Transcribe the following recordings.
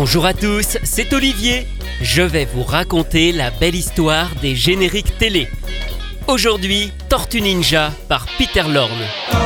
Bonjour à tous, c'est Olivier. Je vais vous raconter la belle histoire des génériques télé. Aujourd'hui, Tortue Ninja par Peter Lorne.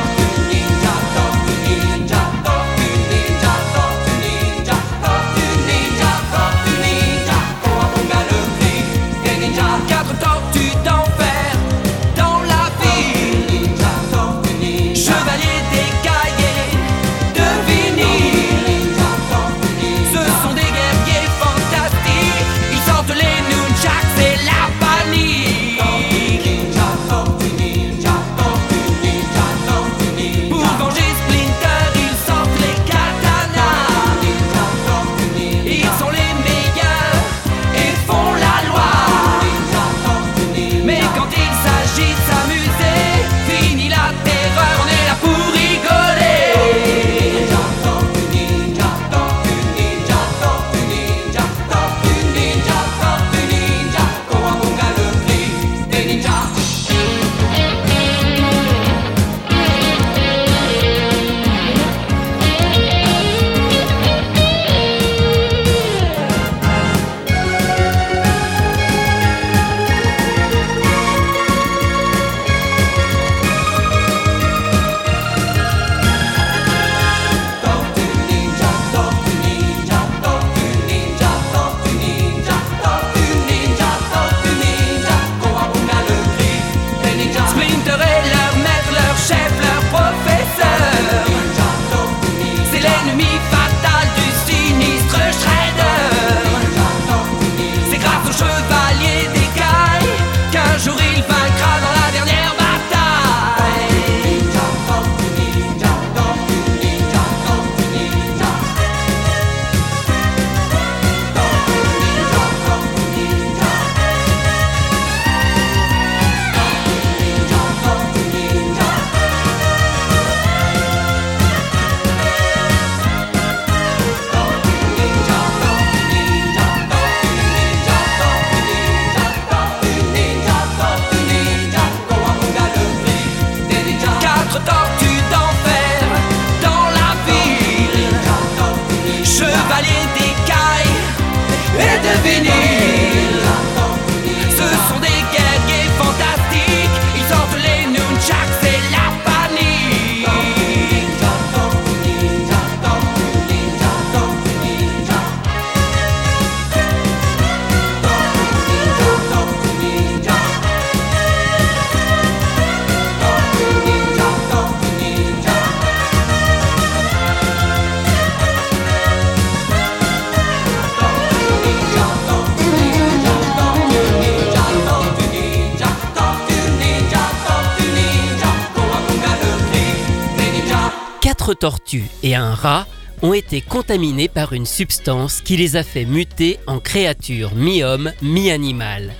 Tortues et un rat ont été contaminés par une substance qui les a fait muter en créatures mi-homme, mi-animal.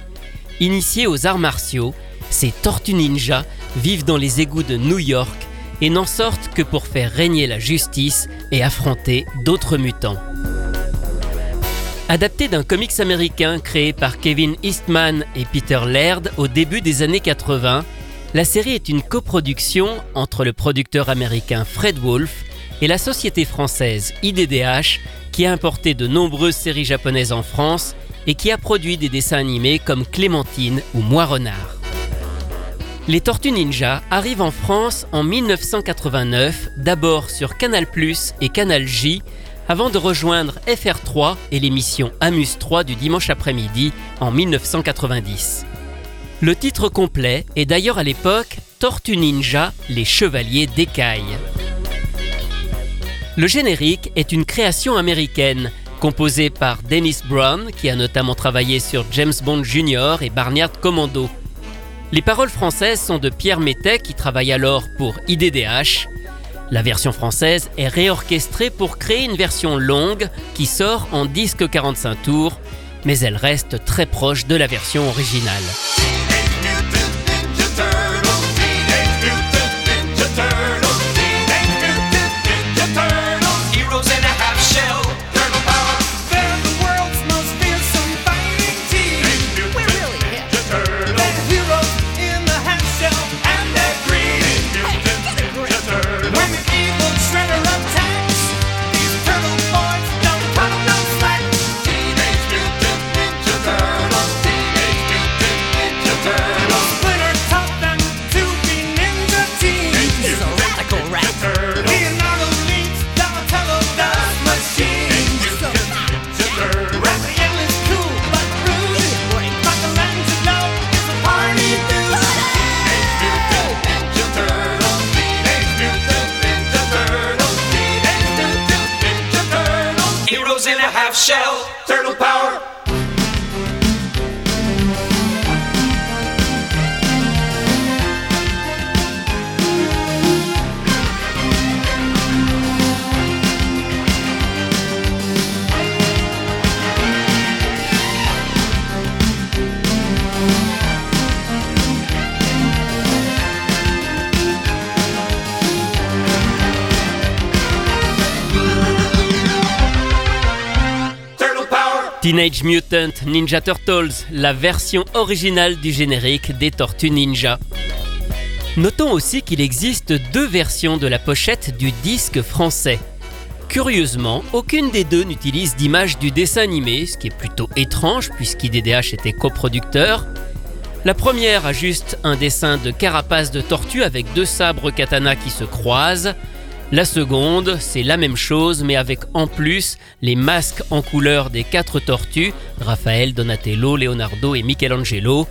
Initiés aux arts martiaux, ces tortues ninja vivent dans les égouts de New York et n'en sortent que pour faire régner la justice et affronter d'autres mutants. Adapté d'un comics américain créé par Kevin Eastman et Peter Laird au début des années 80, la série est une coproduction entre le producteur américain Fred Wolf et la société française IDDH qui a importé de nombreuses séries japonaises en France et qui a produit des dessins animés comme Clémentine ou Moi Renard. Les Tortues Ninja arrivent en France en 1989, d'abord sur Canal+ et Canal J, avant de rejoindre FR3 et l'émission Amuse 3 du dimanche après-midi en 1990. Le titre complet est d'ailleurs à l'époque Tortue Ninja, les Chevaliers d'écaille. Le générique est une création américaine, composée par Dennis Brown, qui a notamment travaillé sur James Bond Jr. et Barnyard Commando. Les paroles françaises sont de Pierre Métet, qui travaille alors pour IDDH. La version française est réorchestrée pour créer une version longue qui sort en disque 45 tours, mais elle reste très proche de la version originale. Teenage Mutant Ninja Turtles, la version originale du générique des Tortues Ninja. Notons aussi qu'il existe deux versions de la pochette du disque français. Curieusement, aucune des deux n'utilise d'image du dessin animé, ce qui est plutôt étrange puisqu'IDDH était coproducteur. La première a juste un dessin de carapace de tortue avec deux sabres katana qui se croisent. La seconde, c'est la même chose, mais avec en plus les masques en couleur des quatre tortues, Raphaël, Donatello, Leonardo et Michelangelo,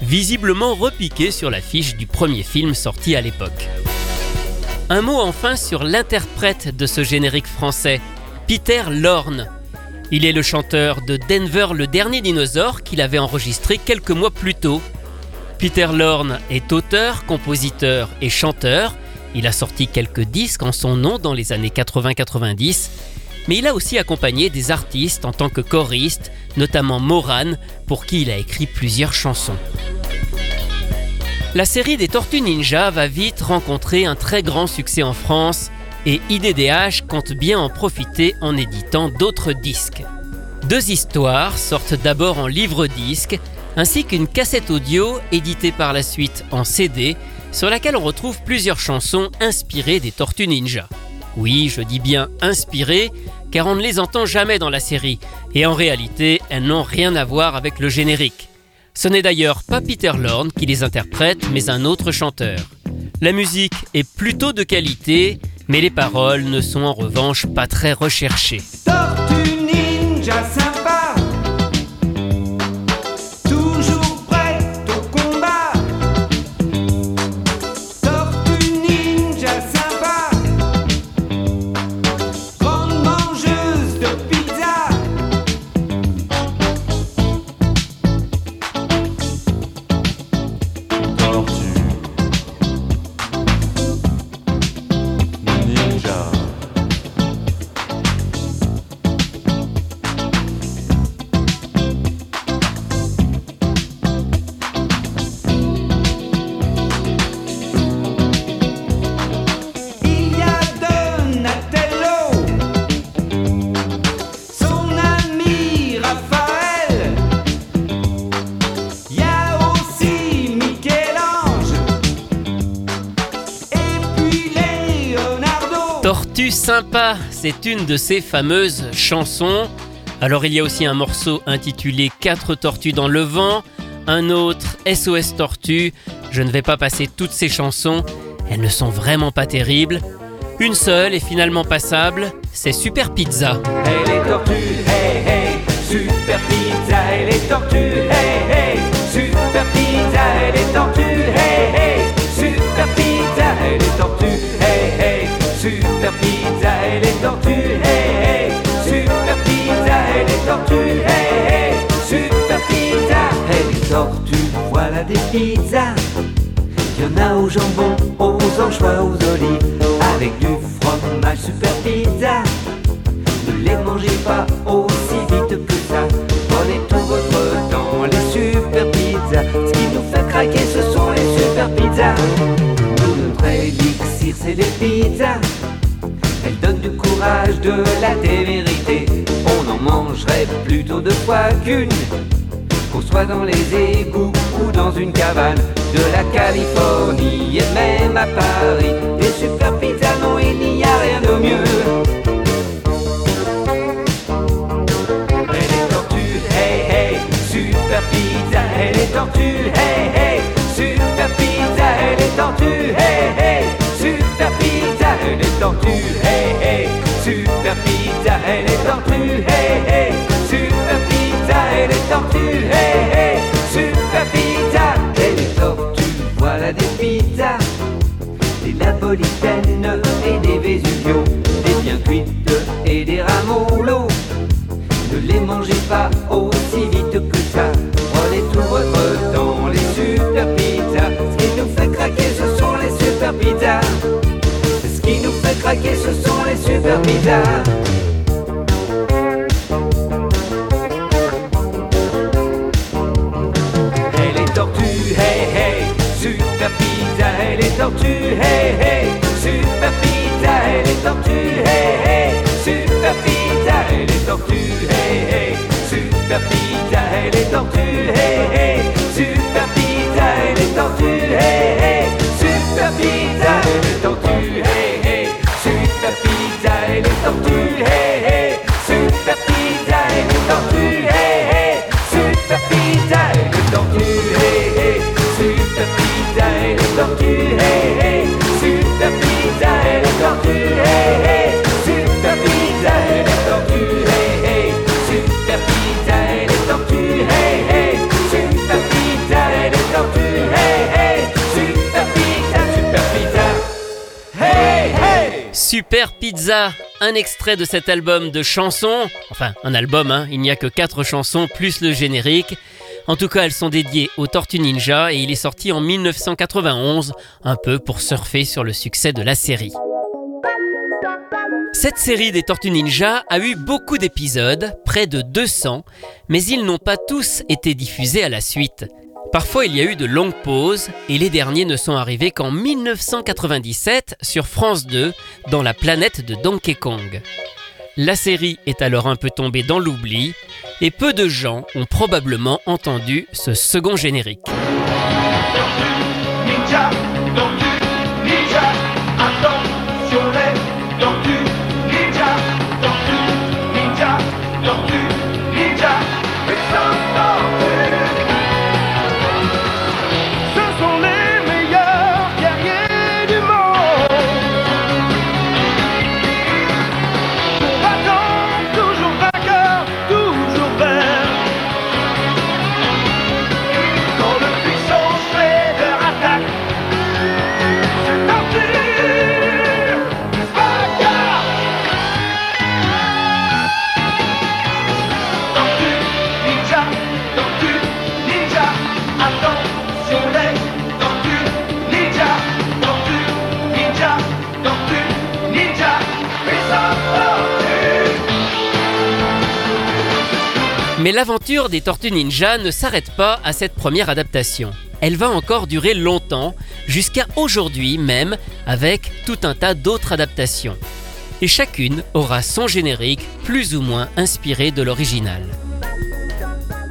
visiblement repiqués sur l'affiche du premier film sorti à l'époque. Un mot enfin sur l'interprète de ce générique français, Peter Lorne. Il est le chanteur de Denver le dernier dinosaure qu'il avait enregistré quelques mois plus tôt. Peter Lorne est auteur, compositeur et chanteur. Il a sorti quelques disques en son nom dans les années 80-90, mais il a aussi accompagné des artistes en tant que choriste, notamment Moran, pour qui il a écrit plusieurs chansons. La série des Tortues Ninja va vite rencontrer un très grand succès en France et IDDH compte bien en profiter en éditant d'autres disques. Deux histoires sortent d'abord en livre-disque ainsi qu'une cassette audio éditée par la suite en CD sur laquelle on retrouve plusieurs chansons inspirées des Tortues Ninja. Oui, je dis bien inspirées car on ne les entend jamais dans la série et en réalité elles n'ont rien à voir avec le générique. Ce n'est d'ailleurs pas Peter Lorne qui les interprète, mais un autre chanteur. La musique est plutôt de qualité, mais les paroles ne sont en revanche pas très recherchées. Tortue sympa, c'est une de ces fameuses chansons. Alors il y a aussi un morceau intitulé 4 tortues dans le vent, un autre SOS Tortue. Je ne vais pas passer toutes ces chansons, elles ne sont vraiment pas terribles. Une seule est finalement passable, c'est Super Pizza. Super pizza, hey les tortues, hey hey, super pizza, hey les tortues, hey hey, super pizza, hey les tortues, voilà des pizzas. Y en a au jambon, aux anchois, aux olives, avec du fromage super pizza. Ne les mangez pas aussi vite que ça. Prenez tout votre temps, les super pizzas. Ce qui nous fait craquer, ce sont les super pizzas. C'est les pizzas. Elles donnent du courage, de la témérité. On en mangerait plutôt deux fois qu'une. Qu'on soit dans les égouts ou dans une cabane De la Californie et même à Paris Des super pizzas, non il n'y a rien de mieux hey hey, super pizza Et les tortues, hey hey, super pizza Et les tortues, hey hey, tortues, hey hey, super pizza Et les tortues, hey hey, super pizza Et les tortues, hey hey, super pizza. Et les tortues, voilà des pizzas des napolitaines craquer, ce sont les super pizzas. Hey les tortues, hey hey, super pizza, hey les tortues, hey hey, super pizza, hey les tortues, hey hey, super pizza, hey les tortues, hey hey, super pizza, hey les tortues, hey hey, Pizza, un extrait de cet album de chansons. Enfin, un album, hein, il n'y a que 4 chansons plus le générique. En tout cas, elles sont dédiées aux Tortues Ninja et il est sorti en 1991, un peu pour surfer sur le succès de la série. Cette série des Tortues Ninja a eu beaucoup d'épisodes, près de 200, mais ils n'ont pas tous été diffusés à la suite. Parfois il y a eu de longues pauses et les derniers ne sont arrivés qu'en 1997 sur France 2 dans la planète de Donkey Kong. La série est alors un peu tombée dans l'oubli et peu de gens ont probablement entendu ce second générique. Mais l'aventure des Tortues Ninja ne s'arrête pas à cette première adaptation. Elle va encore durer longtemps, jusqu'à aujourd'hui même, avec tout un tas d'autres adaptations. Et chacune aura son générique plus ou moins inspiré de l'original.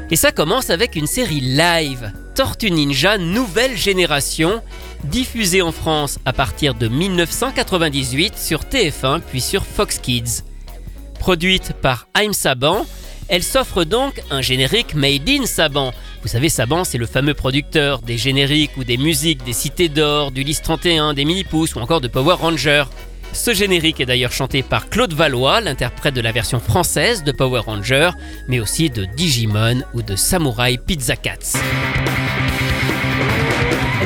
Et ça commence avec une série live, Tortue Ninja Nouvelle Génération, diffusée en France à partir de 1998 sur TF1 puis sur Fox Kids. Produite par Haïm Saban, elle s'offre donc un générique made in Saban. Vous savez, Saban, c'est le fameux producteur des génériques ou des musiques des Cités d'Or, du Lys 31, des Mini-Pouces ou encore de Power Ranger. Ce générique est d'ailleurs chanté par Claude Valois, l'interprète de la version française de Power Ranger, mais aussi de Digimon ou de Samurai Pizza Cats.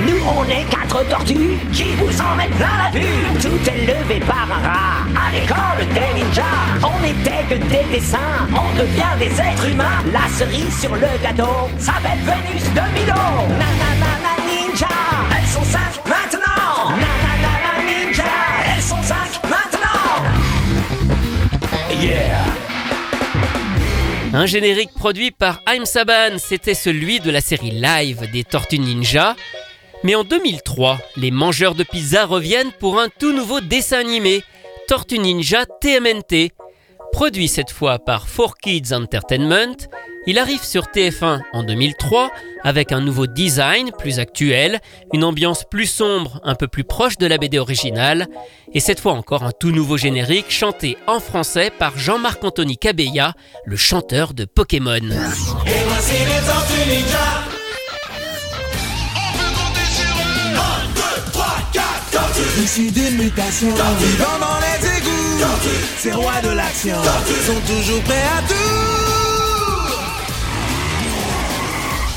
Nous on est quatre tortues qui vous en mettent plein la vue. Tout est levé par un rat à l'école des ninjas. On n'était que des dessins, on devient des êtres humains. La cerise sur le gâteau s'appelle Vénus de Milo. Nanana ninja, elles sont cinq maintenant. Nanana ninja, elles sont cinq maintenant. Yeah. Un générique produit par Haïm Saban, c'était celui de la série live des Tortues Ninja. Mais en 2003, les mangeurs de pizza reviennent pour un tout nouveau dessin animé, Tortue Ninja TMNT. Produit cette fois par 4Kids Entertainment, il arrive sur TF1 en 2003 avec un nouveau design plus actuel, une ambiance plus sombre, un peu plus proche de la BD originale, et cette fois encore un tout nouveau générique chanté en français par Jean-Marc Anthony Cabella, le chanteur de Pokémon. Ici des mutations, vivant dans les égouts. Ces rois de l'action sont toujours prêts à tout.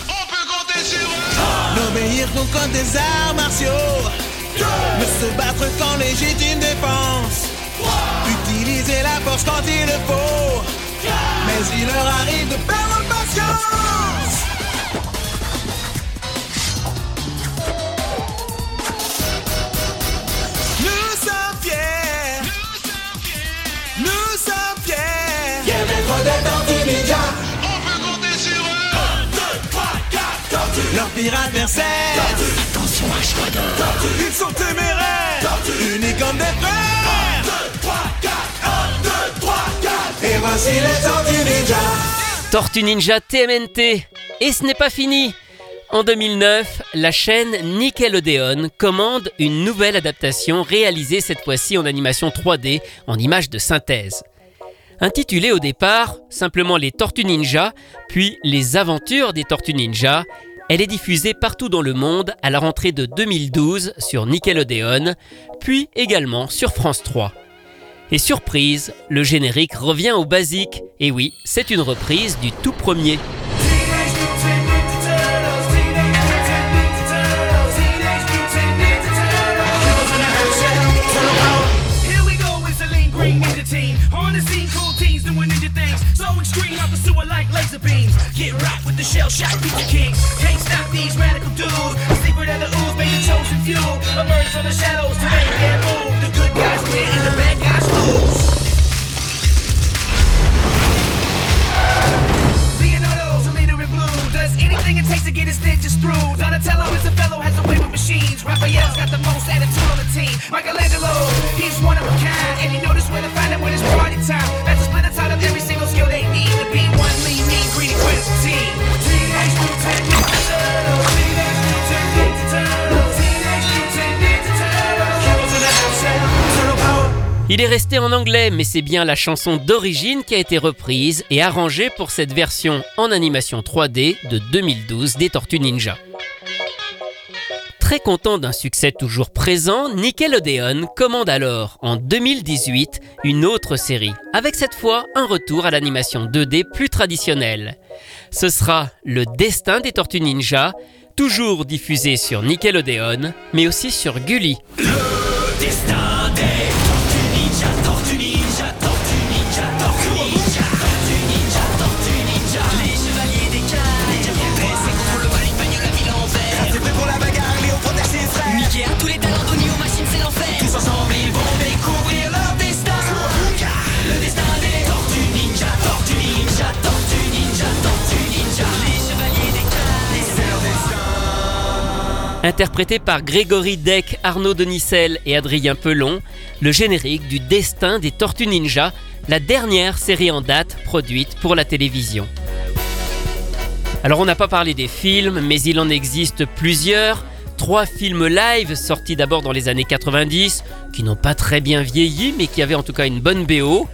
On peut compter sur eux. N'obéir qu'au code des arts martiaux. Ne se battre qu'en légitime défense. Utiliser la force quand il le faut. Mais il leur arrive de perdre patience. Attention à choix Ils sont téméraires, unis comme des frères. 1, 2, 3, 4, 1, 2, 3, 4. Et voici les Tortues Ninja. Tortue Ninja TMNT. Et ce n'est pas fini. En 2009, la chaîne Nickelodeon commande une nouvelle adaptation réalisée cette fois-ci en animation 3D, en images de synthèse. Intitulée au départ simplement Les Tortues Ninja, puis Les Aventures des Tortues Ninja, elle est diffusée partout dans le monde à la rentrée de 2012 sur Nickelodeon, puis également sur France 3. Et surprise, le générique revient au basique. Et oui, c'est une reprise du tout premier. The shell shock pizza kings. Can't stop these radical dudes. The secret of the ooze made the chosen few. Emerge from the shadows to make their move. The good guys win and the bad guys lose. Leonardo's a leader in blue. Does anything it takes to get his ninjas through. Donatello is a fellow, has a way with machines. Raphael's got the most attitude on the team. Michelangelo, he's one of a kind. And he knows where to find it when it's party time. That's a split out of every single skill they need to be one lean, mean, greedy, critical Il est resté en anglais, mais c'est bien la chanson d'origine qui a été reprise et arrangée pour cette version en animation 3D de 2012 des Tortues Ninja. Très content d'un succès toujours présent, Nickelodeon commande alors en 2018 une autre série, avec cette fois un retour à l'animation 2D plus traditionnelle. Ce sera Le Destin des Tortues Ninja, toujours diffusé sur Nickelodeon, mais aussi sur Gulli. Interprété par Grégory Deck, Arnaud Denicel et Adrien Pelon, le générique du Destin des Tortues Ninja, la dernière série en date produite pour la télévision. Alors on n'a pas parlé des films, mais il en existe plusieurs. Trois films live sortis d'abord dans les années 90, qui n'ont pas très bien vieilli, mais qui avaient en tout cas une bonne BO.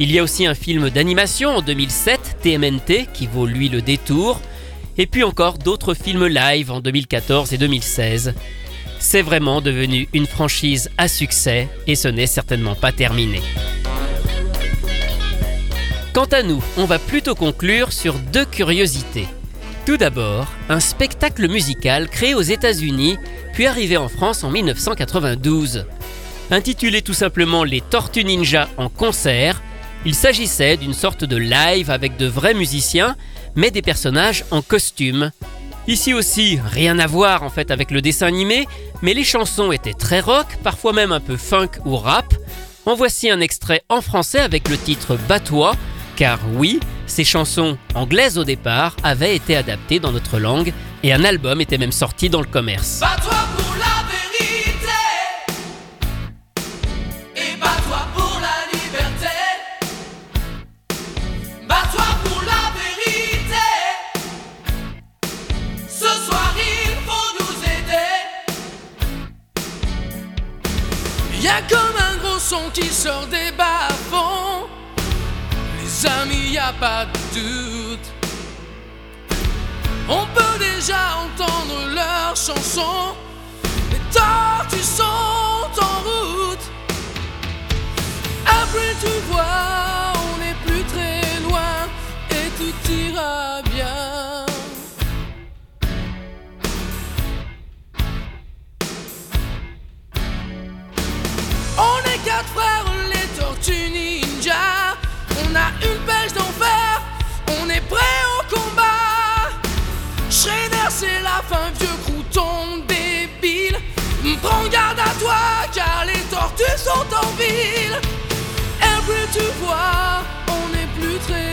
Il y a aussi un film d'animation en 2007, TMNT, qui vaut lui le détour. Et puis encore d'autres films live en 2014 et 2016. C'est vraiment devenu une franchise à succès et ce n'est certainement pas terminé. Quant à nous, on va plutôt conclure sur deux curiosités. Tout d'abord, un spectacle musical créé aux États-Unis, puis arrivé en France en 1992. Intitulé tout simplement Les Tortues Ninja en concert, il s'agissait d'une sorte de live avec de vrais musiciens, mais des personnages en costume. Ici aussi, rien à voir en fait avec le dessin animé, mais les chansons étaient très rock, parfois même un peu funk ou rap. En voici un extrait en français avec le titre Batois, car oui, ces chansons anglaises au départ avaient été adaptées dans notre langue et un album était même sorti dans le commerce. Y a comme un gros son qui sort des bas-fonds. Les amis, y a pas de doute. On peut déjà entendre leurs chansons. Les tortues sont en route. Après tout voir, on n'est plus très loin et tout ira c'est la fin, vieux crouton débile. Prends garde à toi, car les tortues sont en ville. Every, tu vois, on n'est plus très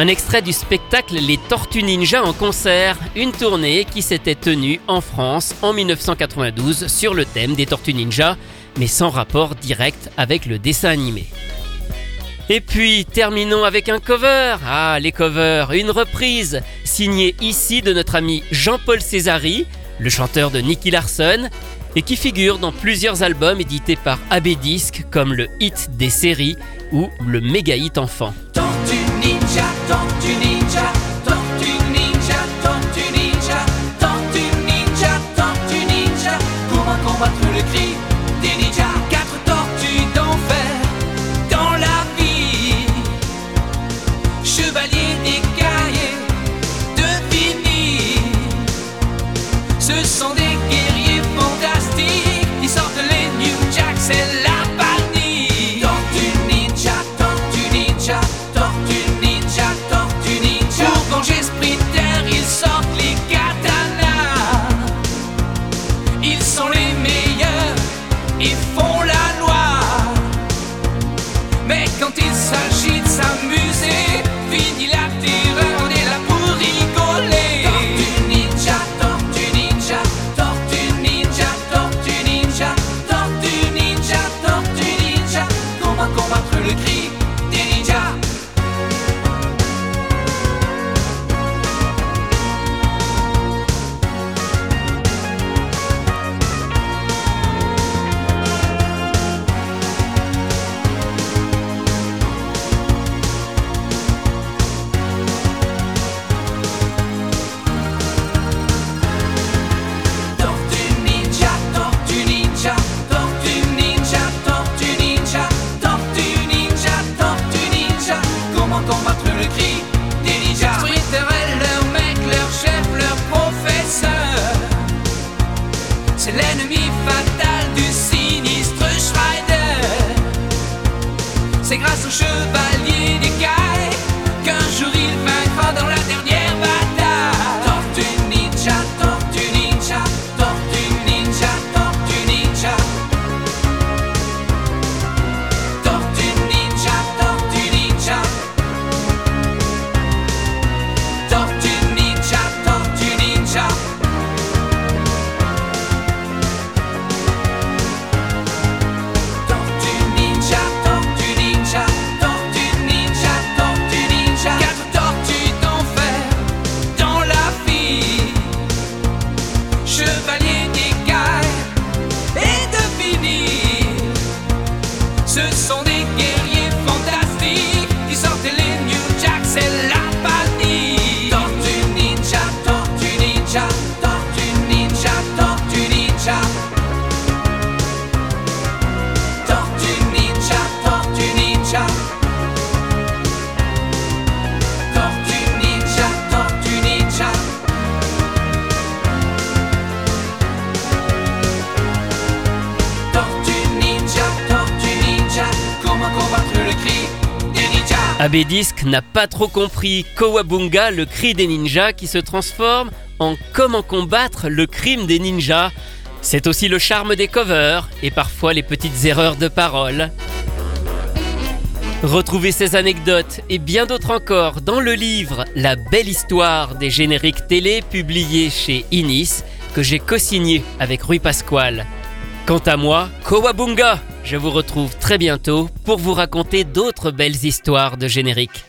Un extrait du spectacle Les Tortues Ninja en concert, une tournée qui s'était tenue en France en 1992 sur le thème des Tortues Ninja, mais sans rapport direct avec le dessin animé. Et puis terminons avec un cover. Ah, les covers, une reprise signée ici de notre ami Jean-Paul Césari, le chanteur de Nicky Larson, et qui figure dans plusieurs albums édités par AB Disc comme le hit des séries ou le méga hit enfant. Abedisc n'a pas trop compris Kowabunga, le cri des ninjas qui se transforme en comment combattre le crime des ninjas. C'est aussi le charme des covers et parfois les petites erreurs de parole. Retrouvez ces anecdotes et bien d'autres encore dans le livre La belle histoire des génériques télé publié chez Inis que j'ai co-signé avec Rui Pasquale. Quant à moi, Kowabunga, je vous retrouve très bientôt pour vous raconter d'autres belles histoires de génériques.